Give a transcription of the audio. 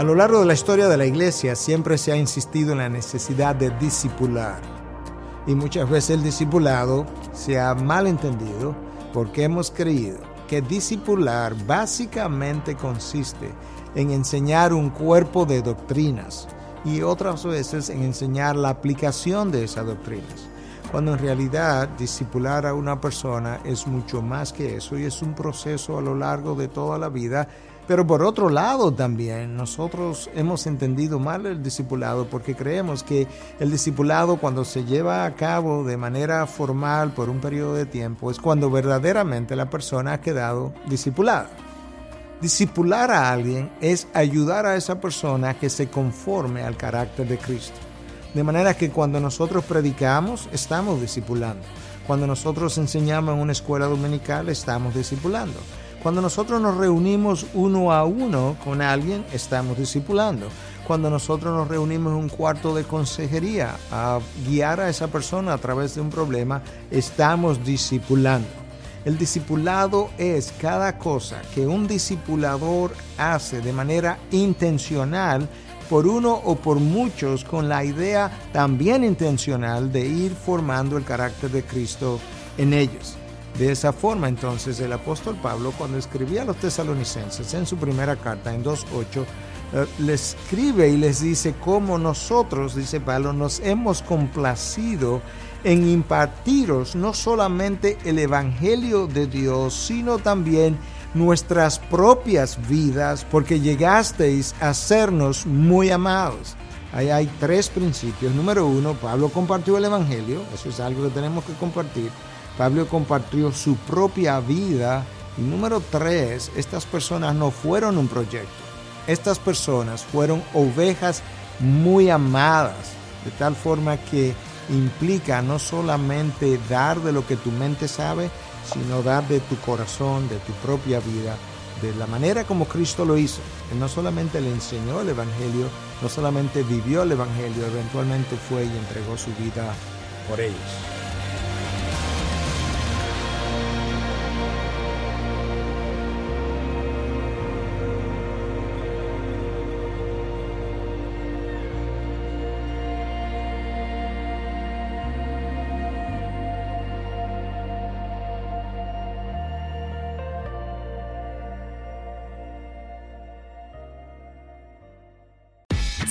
A lo largo de la historia de la iglesia siempre se ha insistido en la necesidad de discipular. Y muchas veces el discipulado se ha malentendido porque hemos creído que discipular básicamente consiste en enseñar un cuerpo de doctrinas y otras veces en enseñar la aplicación de esas doctrinas. Cuando en realidad discipular a una persona es mucho más que eso y es un proceso a lo largo de toda la vida pero por otro lado también nosotros hemos entendido mal el discipulado porque creemos que el discipulado cuando se lleva a cabo de manera formal por un periodo de tiempo es cuando verdaderamente la persona ha quedado discipulada. Discipular a alguien es ayudar a esa persona que se conforme al carácter de Cristo. De manera que cuando nosotros predicamos, estamos discipulando. Cuando nosotros enseñamos en una escuela dominical, estamos discipulando. Cuando nosotros nos reunimos uno a uno con alguien, estamos discipulando. Cuando nosotros nos reunimos en un cuarto de consejería a guiar a esa persona a través de un problema, estamos discipulando. El discipulado es cada cosa que un discipulador hace de manera intencional por uno o por muchos con la idea también intencional de ir formando el carácter de Cristo en ellos. De esa forma entonces el apóstol Pablo cuando escribía a los tesalonicenses en su primera carta en 2.8, eh, les escribe y les dice cómo nosotros, dice Pablo, nos hemos complacido en impartiros no solamente el Evangelio de Dios, sino también nuestras propias vidas, porque llegasteis a sernos muy amados. Ahí hay tres principios. Número uno, Pablo compartió el Evangelio, eso es algo que tenemos que compartir. Pablo compartió su propia vida. Y número tres, estas personas no fueron un proyecto. Estas personas fueron ovejas muy amadas, de tal forma que implica no solamente dar de lo que tu mente sabe, sino dar de tu corazón, de tu propia vida, de la manera como Cristo lo hizo. Él no solamente le enseñó el Evangelio, no solamente vivió el Evangelio, eventualmente fue y entregó su vida por ellos.